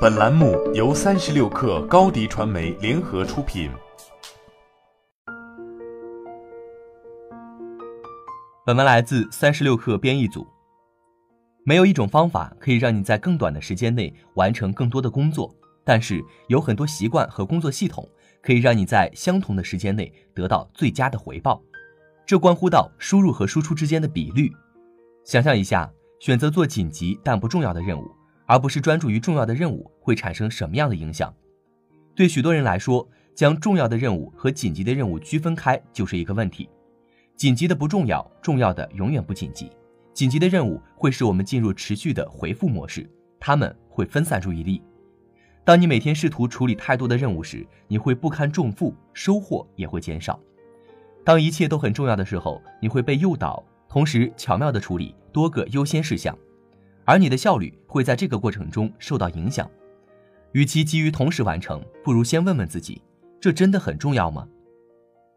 本栏目由三十六氪高低传媒联合出品。本文来自三十六氪编译组。没有一种方法可以让你在更短的时间内完成更多的工作，但是有很多习惯和工作系统可以让你在相同的时间内得到最佳的回报。这关乎到输入和输出之间的比率。想象一下，选择做紧急但不重要的任务。而不是专注于重要的任务会产生什么样的影响？对许多人来说，将重要的任务和紧急的任务区分开就是一个问题。紧急的不重要，重要的永远不紧急。紧急的任务会使我们进入持续的回复模式，他们会分散注意力。当你每天试图处理太多的任务时，你会不堪重负，收获也会减少。当一切都很重要的时候，你会被诱导，同时巧妙地处理多个优先事项。而你的效率会在这个过程中受到影响。与其急于同时完成，不如先问问自己：这真的很重要吗？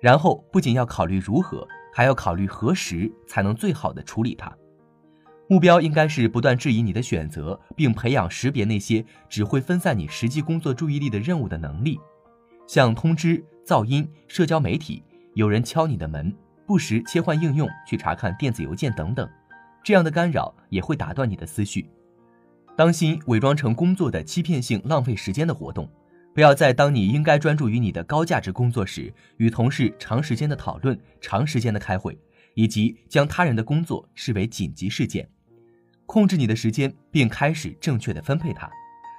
然后不仅要考虑如何，还要考虑何时才能最好的处理它。目标应该是不断质疑你的选择，并培养识别那些只会分散你实际工作注意力的任务的能力，像通知、噪音、社交媒体、有人敲你的门、不时切换应用去查看电子邮件等等。这样的干扰也会打断你的思绪。当心伪装成工作的欺骗性、浪费时间的活动。不要在当你应该专注于你的高价值工作时，与同事长时间的讨论、长时间的开会，以及将他人的工作视为紧急事件。控制你的时间，并开始正确的分配它。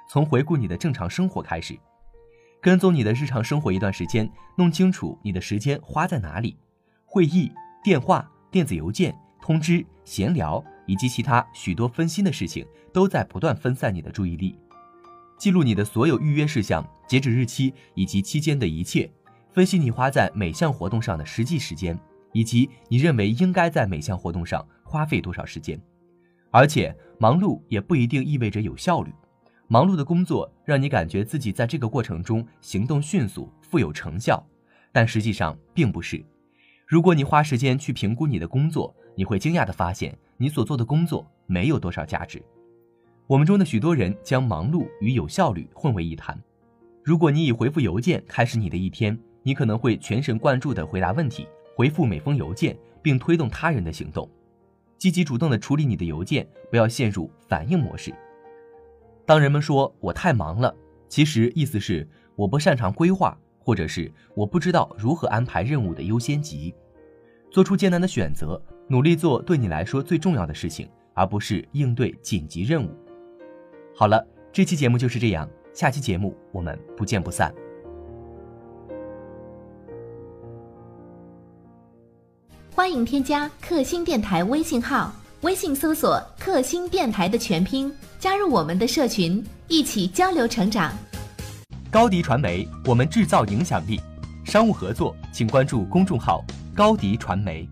从回顾你的正常生活开始，跟踪你的日常生活一段时间，弄清楚你的时间花在哪里。会议、电话、电子邮件。通知、闲聊以及其他许多分心的事情，都在不断分散你的注意力。记录你的所有预约事项、截止日期以及期间的一切，分析你花在每项活动上的实际时间，以及你认为应该在每项活动上花费多少时间。而且，忙碌也不一定意味着有效率。忙碌的工作让你感觉自己在这个过程中行动迅速、富有成效，但实际上并不是。如果你花时间去评估你的工作，你会惊讶地发现，你所做的工作没有多少价值。我们中的许多人将忙碌与有效率混为一谈。如果你以回复邮件开始你的一天，你可能会全神贯注地回答问题，回复每封邮件，并推动他人的行动，积极主动地处理你的邮件，不要陷入反应模式。当人们说我太忙了，其实意思是我不擅长规划，或者是我不知道如何安排任务的优先级。做出艰难的选择。努力做对你来说最重要的事情，而不是应对紧急任务。好了，这期节目就是这样，下期节目我们不见不散。欢迎添加克星电台微信号，微信搜索“克星电台”的全拼，加入我们的社群，一起交流成长。高迪传媒，我们制造影响力。商务合作，请关注公众号“高迪传媒”。